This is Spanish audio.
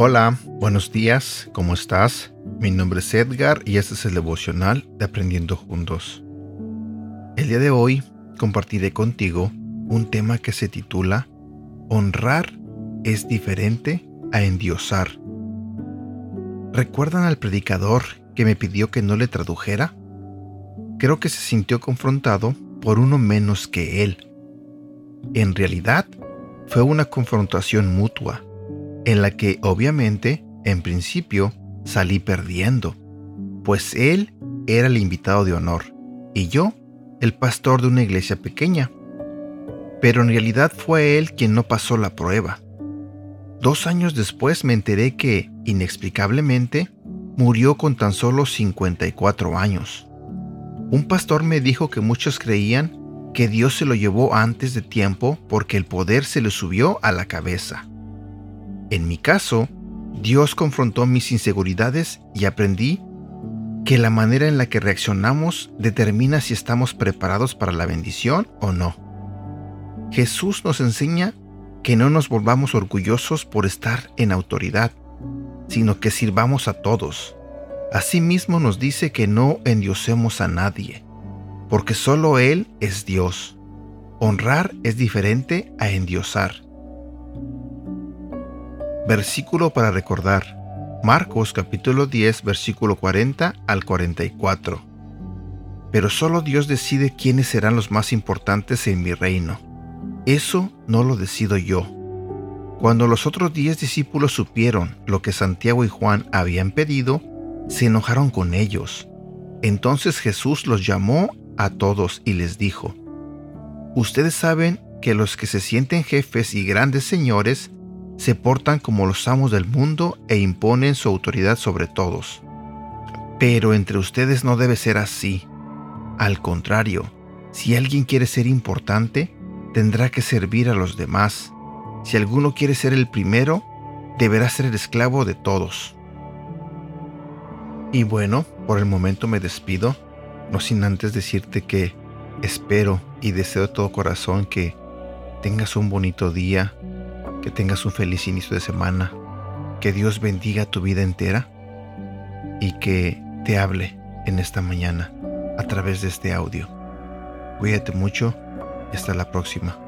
Hola, buenos días, ¿cómo estás? Mi nombre es Edgar y este es el devocional de Aprendiendo Juntos. El día de hoy compartiré contigo un tema que se titula Honrar es diferente a endiosar. ¿Recuerdan al predicador que me pidió que no le tradujera? Creo que se sintió confrontado por uno menos que él. En realidad, fue una confrontación mutua en la que obviamente, en principio, salí perdiendo, pues él era el invitado de honor y yo el pastor de una iglesia pequeña. Pero en realidad fue él quien no pasó la prueba. Dos años después me enteré que, inexplicablemente, murió con tan solo 54 años. Un pastor me dijo que muchos creían que Dios se lo llevó antes de tiempo porque el poder se le subió a la cabeza. En mi caso, Dios confrontó mis inseguridades y aprendí que la manera en la que reaccionamos determina si estamos preparados para la bendición o no. Jesús nos enseña que no nos volvamos orgullosos por estar en autoridad, sino que sirvamos a todos. Asimismo nos dice que no endiosemos a nadie, porque solo Él es Dios. Honrar es diferente a endiosar. Versículo para recordar. Marcos capítulo 10 versículo 40 al 44. Pero solo Dios decide quiénes serán los más importantes en mi reino. Eso no lo decido yo. Cuando los otros diez discípulos supieron lo que Santiago y Juan habían pedido, se enojaron con ellos. Entonces Jesús los llamó a todos y les dijo, Ustedes saben que los que se sienten jefes y grandes señores se portan como los amos del mundo e imponen su autoridad sobre todos. Pero entre ustedes no debe ser así. Al contrario, si alguien quiere ser importante, tendrá que servir a los demás. Si alguno quiere ser el primero, deberá ser el esclavo de todos. Y bueno, por el momento me despido, no sin antes decirte que espero y deseo de todo corazón que tengas un bonito día, que tengas un feliz inicio de semana. Que Dios bendiga tu vida entera y que te hable en esta mañana a través de este audio. Cuídate mucho y hasta la próxima.